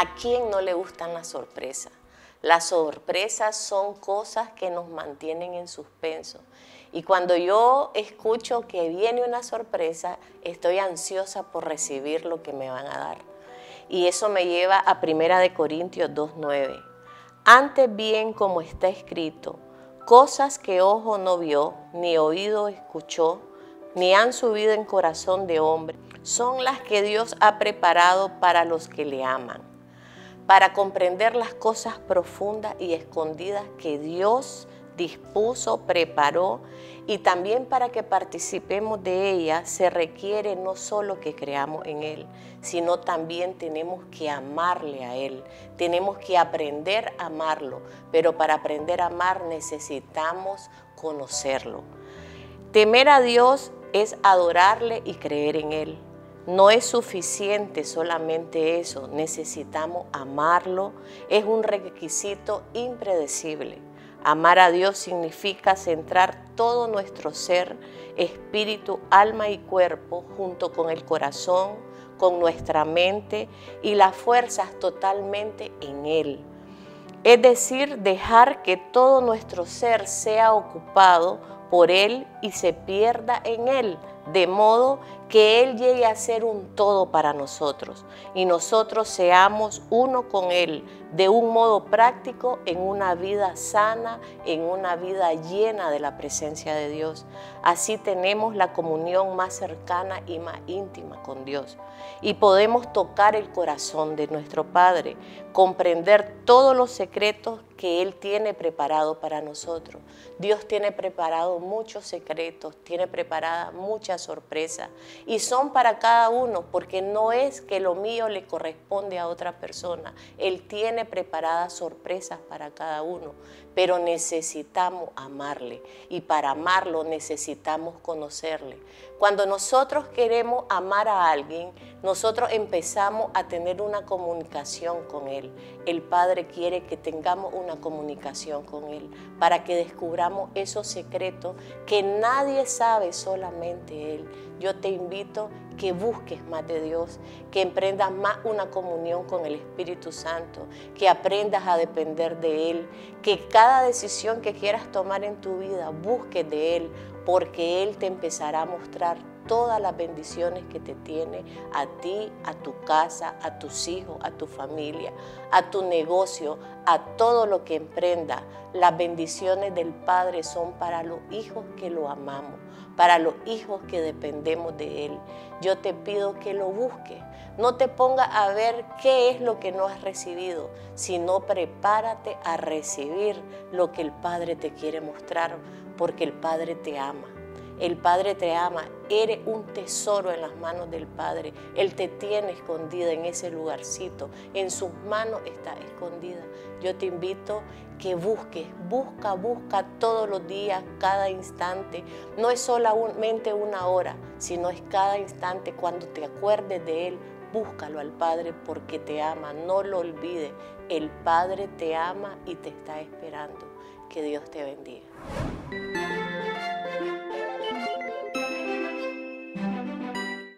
¿A quién no le gustan las sorpresas? Las sorpresas son cosas que nos mantienen en suspenso. Y cuando yo escucho que viene una sorpresa, estoy ansiosa por recibir lo que me van a dar. Y eso me lleva a 1 de Corintios 2:9. Antes bien, como está escrito, cosas que ojo no vio, ni oído escuchó, ni han subido en corazón de hombre, son las que Dios ha preparado para los que le aman, para comprender las cosas profundas y escondidas que Dios dispuso, preparó y también para que participemos de ella se requiere no solo que creamos en Él, sino también tenemos que amarle a Él, tenemos que aprender a amarlo, pero para aprender a amar necesitamos conocerlo. Temer a Dios es adorarle y creer en Él. No es suficiente solamente eso, necesitamos amarlo, es un requisito impredecible. Amar a Dios significa centrar todo nuestro ser, espíritu, alma y cuerpo junto con el corazón, con nuestra mente y las fuerzas totalmente en Él. Es decir, dejar que todo nuestro ser sea ocupado por Él y se pierda en Él, de modo que Él llegue a ser un todo para nosotros y nosotros seamos uno con Él de un modo práctico en una vida sana, en una vida llena de la presencia de Dios. Así tenemos la comunión más cercana y más íntima con Dios y podemos tocar el corazón de nuestro Padre, comprender todos los secretos que Él tiene preparado para nosotros. Dios tiene preparado muchos secretos, tiene preparada muchas sorpresas y son para cada uno porque no es que lo mío le corresponde a otra persona. Él tiene preparadas sorpresas para cada uno, pero necesitamos amarle y para amarlo necesitamos conocerle. Cuando nosotros queremos amar a alguien, nosotros empezamos a tener una comunicación con Él. El Padre quiere que tengamos una comunicación con Él para que descubramos esos secretos que nadie sabe, solamente Yo te invito que busques más de Dios, que emprendas más una comunión con el Espíritu Santo, que aprendas a depender de Él, que cada decisión que quieras tomar en tu vida busques de Él, porque Él te empezará a mostrar todas las bendiciones que te tiene a ti, a tu casa, a tus hijos, a tu familia, a tu negocio, a todo lo que emprenda. Las bendiciones del Padre son para los hijos que lo amamos, para los hijos que dependemos de Él. Yo te pido que lo busques. No te pongas a ver qué es lo que no has recibido, sino prepárate a recibir lo que el Padre te quiere mostrar porque el Padre te ama. El Padre te ama, eres un tesoro en las manos del Padre. Él te tiene escondida en ese lugarcito, en sus manos está escondida. Yo te invito que busques, busca, busca todos los días, cada instante. No es solamente una hora, sino es cada instante cuando te acuerdes de Él. Búscalo al Padre porque te ama, no lo olvides. El Padre te ama y te está esperando. Que Dios te bendiga.